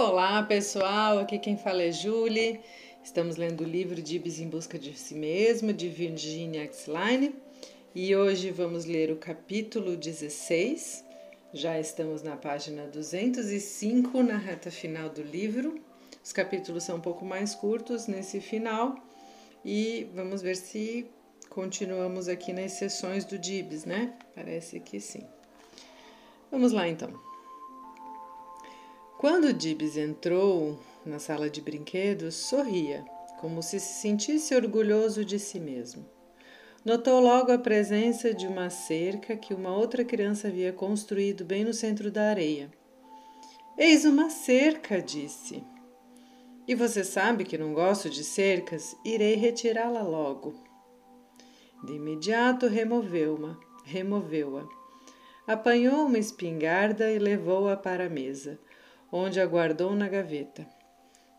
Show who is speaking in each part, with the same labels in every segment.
Speaker 1: Olá pessoal, aqui quem fala é Julie. Estamos lendo o livro Dibs em Busca de Si Mesmo, de Virginia Axline, e hoje vamos ler o capítulo 16. Já estamos na página 205, na reta final do livro. Os capítulos são um pouco mais curtos nesse final e vamos ver se continuamos aqui nas sessões do Dibs, né? Parece que sim. Vamos lá então. Quando Dibs entrou na sala de brinquedos, sorria, como se se sentisse orgulhoso de si mesmo. Notou logo a presença de uma cerca que uma outra criança havia construído bem no centro da areia. Eis uma cerca, disse. E você sabe que não gosto de cercas, irei retirá-la logo. De imediato removeu-a, removeu-a. Apanhou uma espingarda e levou-a para a mesa onde a guardou na gaveta.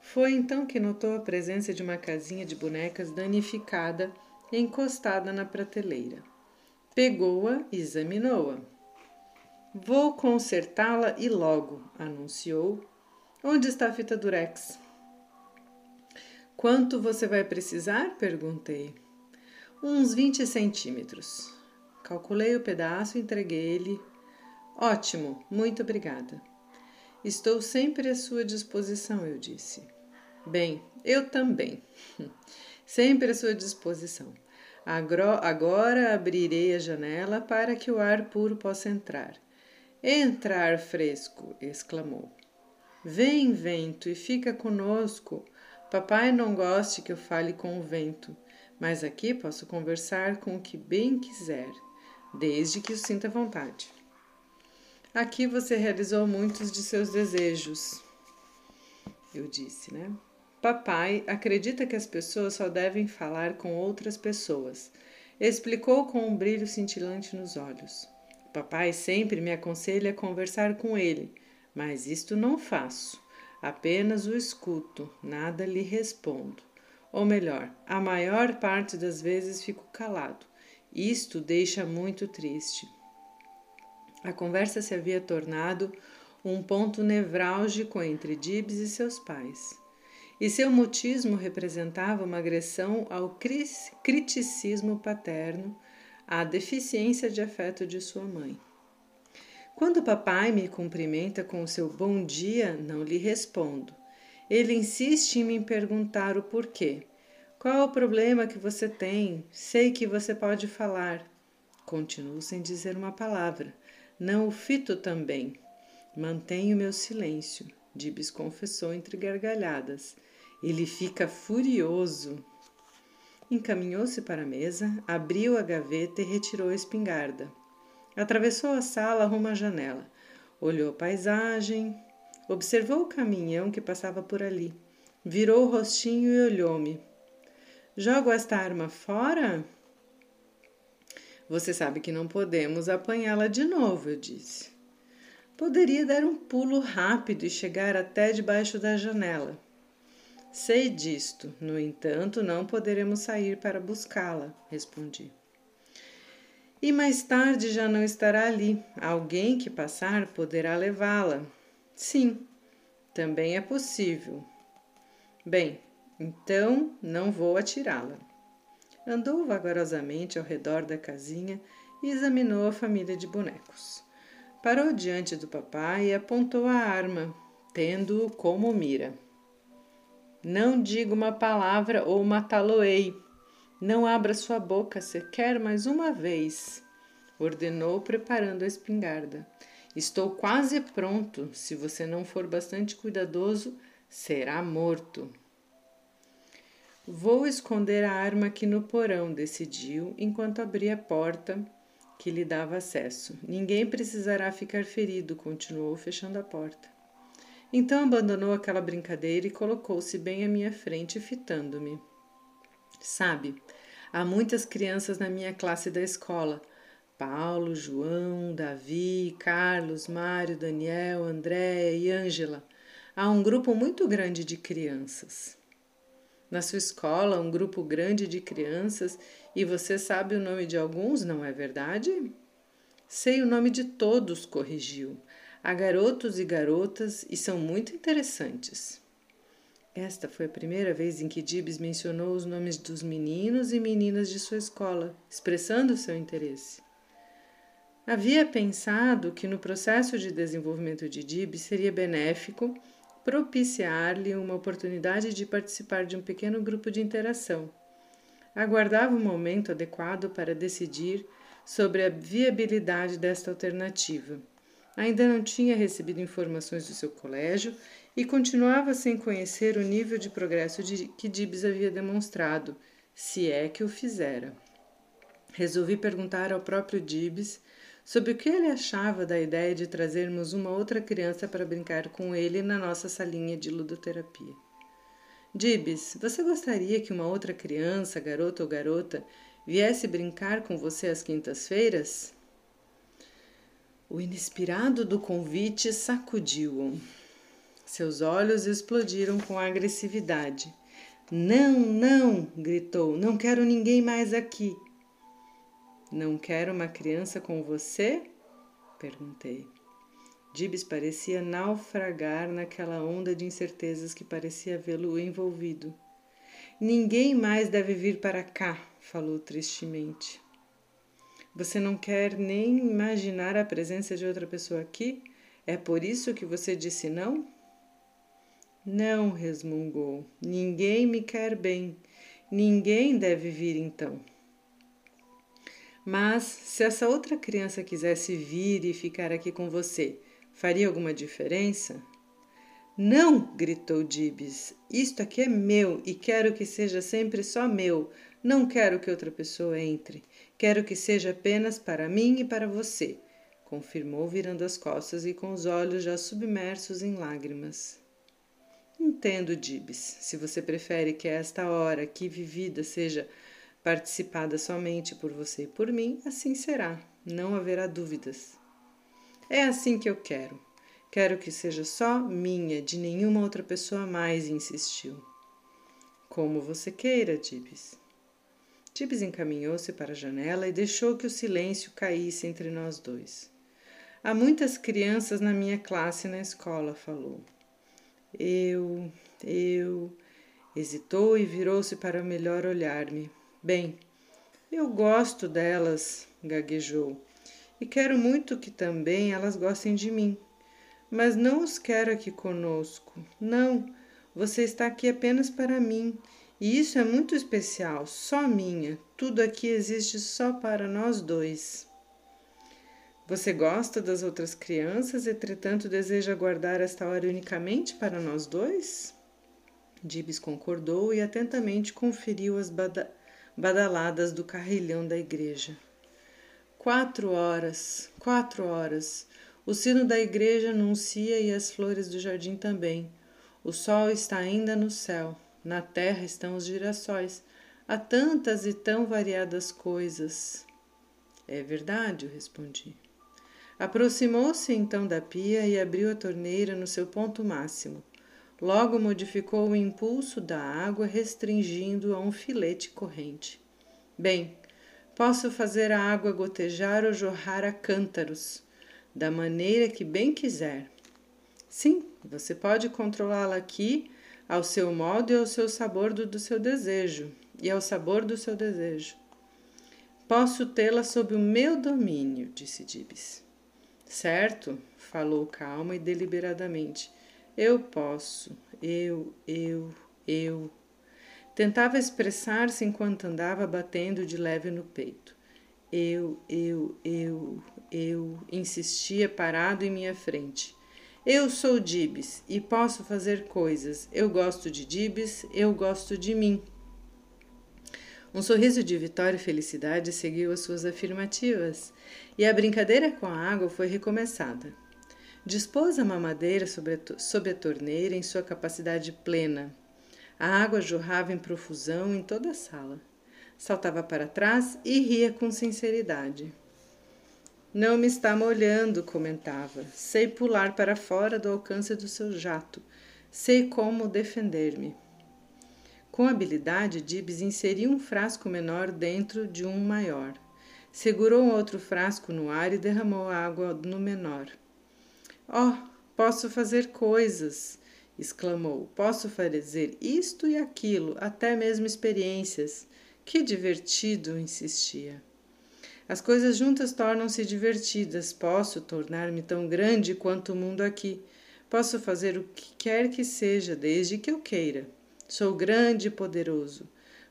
Speaker 1: Foi então que notou a presença de uma casinha de bonecas danificada encostada na prateleira. Pegou-a e examinou-a. Vou consertá-la e logo, anunciou. Onde está a fita durex? Quanto você vai precisar? perguntei. Uns 20 centímetros. Calculei o pedaço e entreguei-lhe. Ótimo, muito obrigada. Estou sempre à sua disposição, eu disse. Bem, eu também. sempre à sua disposição. Agora abrirei a janela para que o ar puro possa entrar. Entrar fresco! exclamou. Vem, vento, e fica conosco. Papai não goste que eu fale com o vento, mas aqui posso conversar com o que bem quiser, desde que o sinta vontade. Aqui você realizou muitos de seus desejos. Eu disse, né? Papai acredita que as pessoas só devem falar com outras pessoas. Explicou com um brilho cintilante nos olhos. Papai sempre me aconselha a conversar com ele, mas isto não faço. Apenas o escuto, nada lhe respondo. Ou melhor, a maior parte das vezes fico calado. Isto deixa muito triste. A conversa se havia tornado um ponto nevrálgico entre Dibs e seus pais. E seu mutismo representava uma agressão ao criticismo paterno, à deficiência de afeto de sua mãe. Quando papai me cumprimenta com o seu bom dia, não lhe respondo. Ele insiste em me perguntar o porquê. Qual é o problema que você tem? Sei que você pode falar. Continuo sem dizer uma palavra. Não o fito também. Mantenho meu silêncio, Dibs confessou entre gargalhadas. Ele fica furioso. Encaminhou-se para a mesa, abriu a gaveta e retirou a espingarda. Atravessou a sala rumo à janela. Olhou a paisagem, observou o caminhão que passava por ali. Virou o rostinho e olhou-me. Jogo esta arma fora? Você sabe que não podemos apanhá-la de novo, eu disse. Poderia dar um pulo rápido e chegar até debaixo da janela. Sei disto, no entanto, não poderemos sair para buscá-la, respondi. E mais tarde já não estará ali. Alguém que passar poderá levá-la. Sim, também é possível. Bem, então não vou atirá-la. Andou vagarosamente ao redor da casinha e examinou a família de bonecos. Parou diante do papai e apontou a arma, tendo-o como mira. Não diga uma palavra ou matá-lo-ei. Não abra sua boca sequer mais uma vez, ordenou, preparando a espingarda. Estou quase pronto. Se você não for bastante cuidadoso, será morto. Vou esconder a arma aqui no porão, decidiu, enquanto abria a porta que lhe dava acesso. Ninguém precisará ficar ferido, continuou, fechando a porta. Então abandonou aquela brincadeira e colocou-se bem à minha frente, fitando-me. Sabe, há muitas crianças na minha classe da escola. Paulo, João, Davi, Carlos, Mário, Daniel, André e Ângela. Há um grupo muito grande de crianças na sua escola um grupo grande de crianças e você sabe o nome de alguns, não é verdade? Sei o nome de todos, corrigiu. Há garotos e garotas e são muito interessantes. Esta foi a primeira vez em que Dibs mencionou os nomes dos meninos e meninas de sua escola, expressando seu interesse. Havia pensado que no processo de desenvolvimento de Dibs seria benéfico propiciar-lhe uma oportunidade de participar de um pequeno grupo de interação. Aguardava o momento adequado para decidir sobre a viabilidade desta alternativa. Ainda não tinha recebido informações do seu colégio e continuava sem conhecer o nível de progresso de, que Dibs havia demonstrado, se é que o fizera. Resolvi perguntar ao próprio Dibs sobre o que ele achava da ideia de trazermos uma outra criança para brincar com ele na nossa salinha de ludoterapia. Dibs, você gostaria que uma outra criança, garota ou garota, viesse brincar com você às quintas-feiras? O inspirado do convite sacudiu-o. Seus olhos explodiram com agressividade. Não, não! gritou. Não quero ninguém mais aqui. Não quero uma criança com você? perguntei. Dibs parecia naufragar naquela onda de incertezas que parecia vê-lo envolvido. Ninguém mais deve vir para cá, falou tristemente. Você não quer nem imaginar a presença de outra pessoa aqui? É por isso que você disse não? Não, resmungou. Ninguém me quer bem. Ninguém deve vir então. Mas se essa outra criança quisesse vir e ficar aqui com você, faria alguma diferença? Não, gritou Dibs. Isto aqui é meu e quero que seja sempre só meu. Não quero que outra pessoa entre. Quero que seja apenas para mim e para você, confirmou, virando as costas e com os olhos já submersos em lágrimas. Entendo, Dibs. Se você prefere que esta hora aqui vivida seja participada somente por você e por mim, assim será. Não haverá dúvidas. É assim que eu quero. Quero que seja só minha, de nenhuma outra pessoa mais, insistiu. Como você queira, Dibs. Tibbs encaminhou-se para a janela e deixou que o silêncio caísse entre nós dois. Há muitas crianças na minha classe na escola, falou. Eu, eu. Hesitou e virou-se para melhor olhar-me. Bem, eu gosto delas, gaguejou, e quero muito que também elas gostem de mim. Mas não os quero aqui conosco. Não, você está aqui apenas para mim e isso é muito especial, só minha. Tudo aqui existe só para nós dois. Você gosta das outras crianças, entretanto deseja guardar esta hora unicamente para nós dois? Dibs concordou e atentamente conferiu as badaladas do carrilhão da igreja. Quatro horas, quatro horas. O sino da igreja anuncia e as flores do jardim também. O sol está ainda no céu. Na terra estão os girassóis. Há tantas e tão variadas coisas. É verdade, eu respondi. Aproximou-se então da pia e abriu a torneira no seu ponto máximo. Logo modificou o impulso da água, restringindo a um filete corrente. Bem, posso fazer a água gotejar ou jorrar a cântaros, da maneira que bem quiser. Sim, você pode controlá-la aqui ao seu modo e ao seu sabor do, do seu desejo, e ao sabor do seu desejo. Posso tê-la sob o meu domínio, disse Dibs. Certo, falou calma e deliberadamente. Eu posso, eu, eu, eu. Tentava expressar-se enquanto andava batendo de leve no peito. Eu, eu, eu, eu, insistia parado em minha frente. Eu sou Dibs e posso fazer coisas. Eu gosto de Dibs, eu gosto de mim. Um sorriso de vitória e felicidade seguiu as suas afirmativas, e a brincadeira com a água foi recomeçada. Dispôs a mamadeira a, sob a torneira em sua capacidade plena. A água jorrava em profusão em toda a sala. Saltava para trás e ria com sinceridade. Não me está molhando, comentava. Sei pular para fora do alcance do seu jato. Sei como defender-me. Com habilidade, Dibs inseriu um frasco menor dentro de um maior. Segurou outro frasco no ar e derramou água no menor. Oh, posso fazer coisas! exclamou. Posso fazer isto e aquilo, até mesmo experiências. Que divertido! insistia. As coisas juntas tornam-se divertidas. Posso tornar-me tão grande quanto o mundo aqui. Posso fazer o que quer que seja, desde que eu queira. Sou grande e poderoso.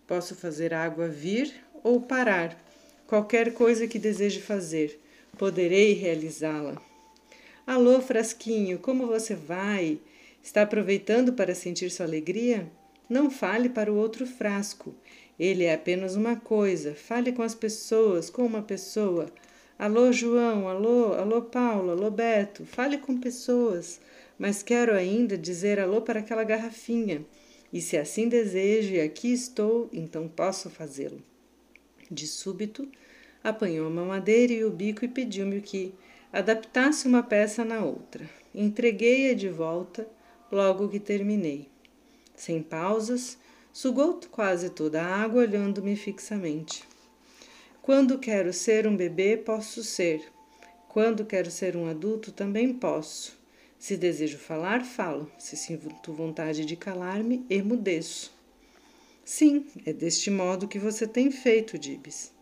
Speaker 1: Posso fazer a água vir ou parar. Qualquer coisa que deseje fazer, poderei realizá-la. Alô, frasquinho, como você vai? Está aproveitando para sentir sua alegria? Não fale para o outro frasco. Ele é apenas uma coisa. Fale com as pessoas, com uma pessoa. Alô, João, alô, alô, Paulo, alô, Beto. Fale com pessoas. Mas quero ainda dizer alô para aquela garrafinha. E se assim desejo e aqui estou, então posso fazê-lo. De súbito, apanhou a mamadeira e o bico e pediu-me que adaptasse uma peça na outra. Entreguei-a de volta logo que terminei. Sem pausas, Sugou quase toda a água, olhando-me fixamente. Quando quero ser um bebê, posso ser. Quando quero ser um adulto, também posso. Se desejo falar, falo. Se sinto vontade de calar-me, emudeço. Sim, é deste modo que você tem feito, Dibs.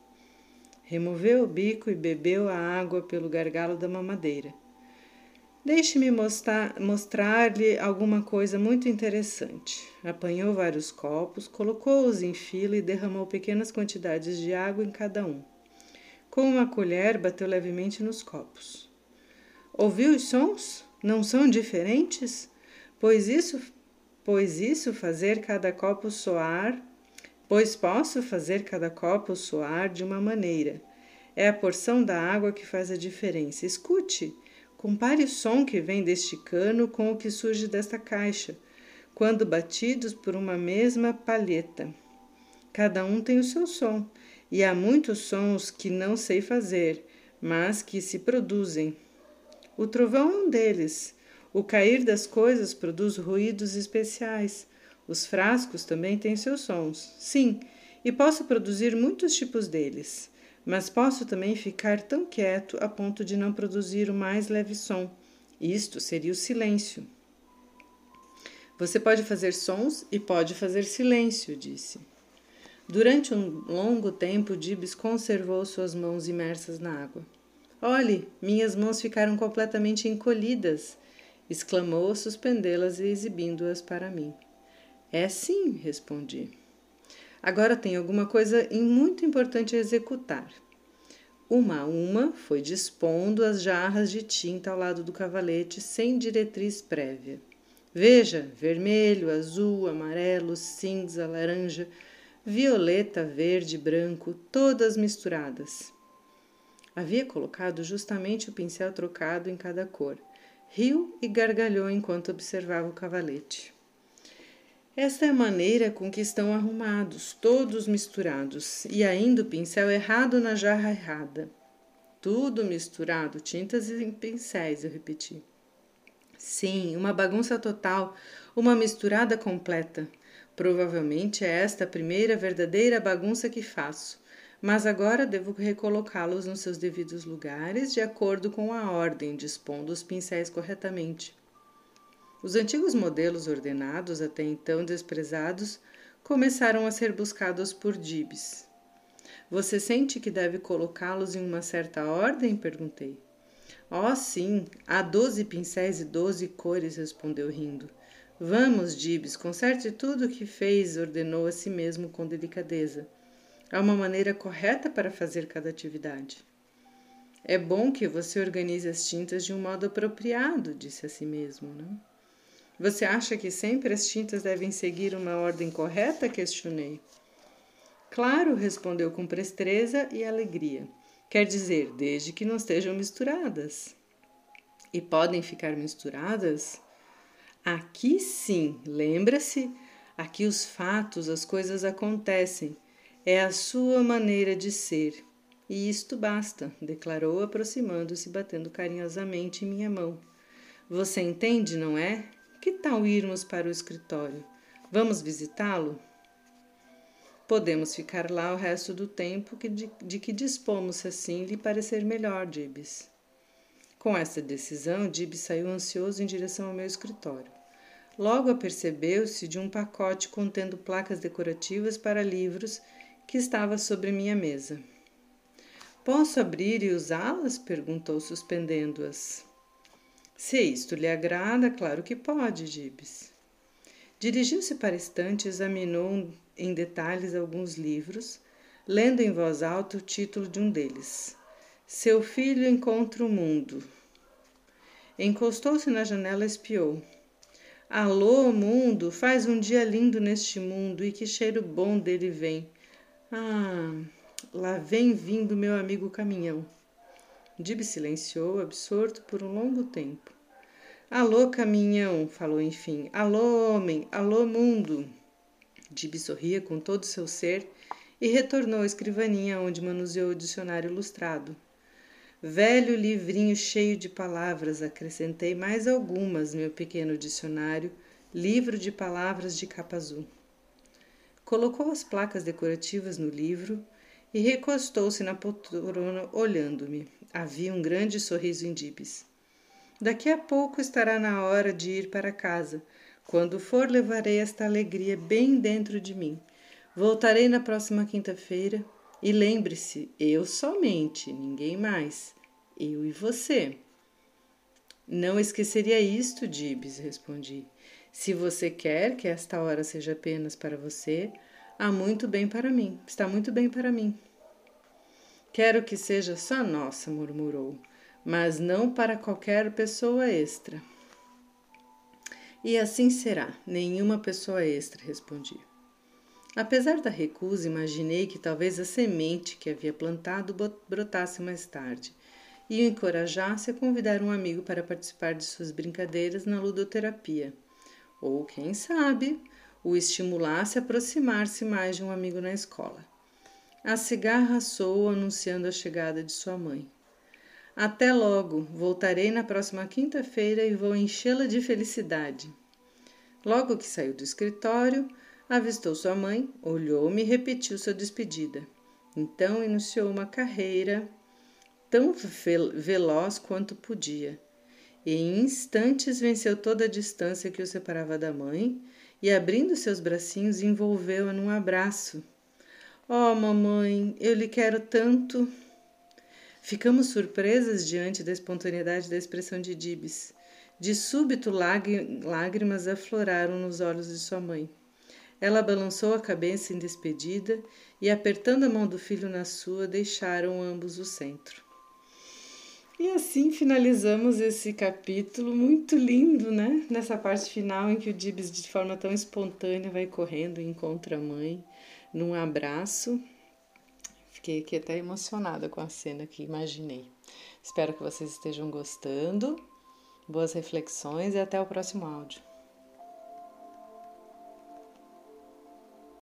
Speaker 1: Removeu o bico e bebeu a água pelo gargalo da mamadeira. Deixe-me mostrar-lhe alguma coisa muito interessante. Apanhou vários copos, colocou-os em fila e derramou pequenas quantidades de água em cada um. Com uma colher, bateu levemente nos copos. Ouviu os sons? Não são diferentes? Pois isso, pois isso fazer cada copo soar, pois posso fazer cada copo soar de uma maneira. É a porção da água que faz a diferença. Escute. Compare o som que vem deste cano com o que surge desta caixa, quando batidos por uma mesma palheta. Cada um tem o seu som, e há muitos sons que não sei fazer, mas que se produzem. O trovão é um deles. O cair das coisas produz ruídos especiais. Os frascos também têm seus sons. Sim, e posso produzir muitos tipos deles mas posso também ficar tão quieto a ponto de não produzir o mais leve som. Isto seria o silêncio. Você pode fazer sons e pode fazer silêncio, disse. Durante um longo tempo, Dibs conservou suas mãos imersas na água. Olhe, minhas mãos ficaram completamente encolhidas, exclamou, suspendê-las e exibindo-as para mim. É sim, respondi. Agora tem alguma coisa muito importante a executar. Uma a uma foi dispondo as jarras de tinta ao lado do cavalete sem diretriz prévia. Veja, vermelho, azul, amarelo, cinza, laranja, violeta, verde, branco, todas misturadas. Havia colocado justamente o pincel trocado em cada cor. Riu e gargalhou enquanto observava o cavalete. Esta é a maneira com que estão arrumados, todos misturados, e ainda o pincel errado na jarra errada. Tudo misturado, tintas e pincéis, eu repeti. Sim, uma bagunça total, uma misturada completa. Provavelmente é esta a primeira verdadeira bagunça que faço, mas agora devo recolocá-los nos seus devidos lugares de acordo com a ordem, dispondo os pincéis corretamente. Os antigos modelos ordenados, até então desprezados, começaram a ser buscados por Dibs. Você sente que deve colocá-los em uma certa ordem? perguntei. Oh, sim, há doze pincéis e doze cores, respondeu rindo. Vamos, Dibs, conserte tudo o que fez, ordenou a si mesmo com delicadeza. Há uma maneira correta para fazer cada atividade. É bom que você organize as tintas de um modo apropriado, disse a si mesmo, não? Você acha que sempre as tintas devem seguir uma ordem correta? questionei. Claro, respondeu com presteza e alegria. Quer dizer, desde que não estejam misturadas. E podem ficar misturadas? Aqui sim, lembra-se? Aqui os fatos, as coisas acontecem. É a sua maneira de ser. E isto basta, declarou, aproximando-se batendo carinhosamente em minha mão. Você entende, não é? Que tal irmos para o escritório? Vamos visitá-lo? Podemos ficar lá o resto do tempo que de, de que dispomos, assim lhe parecer melhor, Dibs. Com essa decisão, Dib saiu ansioso em direção ao meu escritório. Logo apercebeu-se de um pacote contendo placas decorativas para livros que estava sobre minha mesa. Posso abrir e usá-las? perguntou, suspendendo-as. Se isto lhe agrada, claro que pode, Gibbs. Dirigiu-se para a estante e examinou em detalhes alguns livros, lendo em voz alta o título de um deles. Seu filho encontra o mundo. Encostou-se na janela e espiou. Alô, mundo, faz um dia lindo neste mundo e que cheiro bom dele vem. Ah, lá vem vindo meu amigo caminhão. Dib silenciou, absorto por um longo tempo. Alô, caminhão, falou enfim. Alô, homem, alô, mundo. Dib sorria com todo o seu ser e retornou à escrivaninha onde manuseou o dicionário ilustrado. Velho livrinho cheio de palavras, acrescentei mais algumas, meu pequeno dicionário, livro de palavras de capa azul. Colocou as placas decorativas no livro e recostou-se na poltrona olhando-me. Havia um grande sorriso em Dibes. Daqui a pouco estará na hora de ir para casa. Quando for, levarei esta alegria bem dentro de mim. Voltarei na próxima quinta-feira e lembre-se, eu somente, ninguém mais. Eu e você. Não esqueceria isto, Dibs, respondi. Se você quer que esta hora seja apenas para você, há muito bem para mim. Está muito bem para mim. Quero que seja só nossa, murmurou, mas não para qualquer pessoa extra. E assim será, nenhuma pessoa extra, respondi. Apesar da recusa, imaginei que talvez a semente que havia plantado brotasse mais tarde e o encorajasse a convidar um amigo para participar de suas brincadeiras na ludoterapia. Ou, quem sabe, o estimulasse a aproximar-se mais de um amigo na escola. A cigarra soou anunciando a chegada de sua mãe. Até logo, voltarei na próxima quinta-feira e vou enchê-la de felicidade. Logo que saiu do escritório, Avistou sua mãe, olhou-me e repetiu sua despedida. Então iniciou uma carreira tão veloz quanto podia. E em instantes venceu toda a distância que o separava da mãe e, abrindo seus bracinhos, envolveu-a num abraço. Oh, mamãe, eu lhe quero tanto. Ficamos surpresas diante da espontaneidade da expressão de Dibes. De súbito, lágrimas afloraram nos olhos de sua mãe. Ela balançou a cabeça em despedida e, apertando a mão do filho na sua, deixaram ambos o centro. E assim finalizamos esse capítulo muito lindo, né? Nessa parte final em que o Dibs, de forma tão espontânea, vai correndo e encontra a mãe num abraço. Fiquei aqui até emocionada com a cena que imaginei. Espero que vocês estejam gostando. Boas reflexões e até o próximo áudio.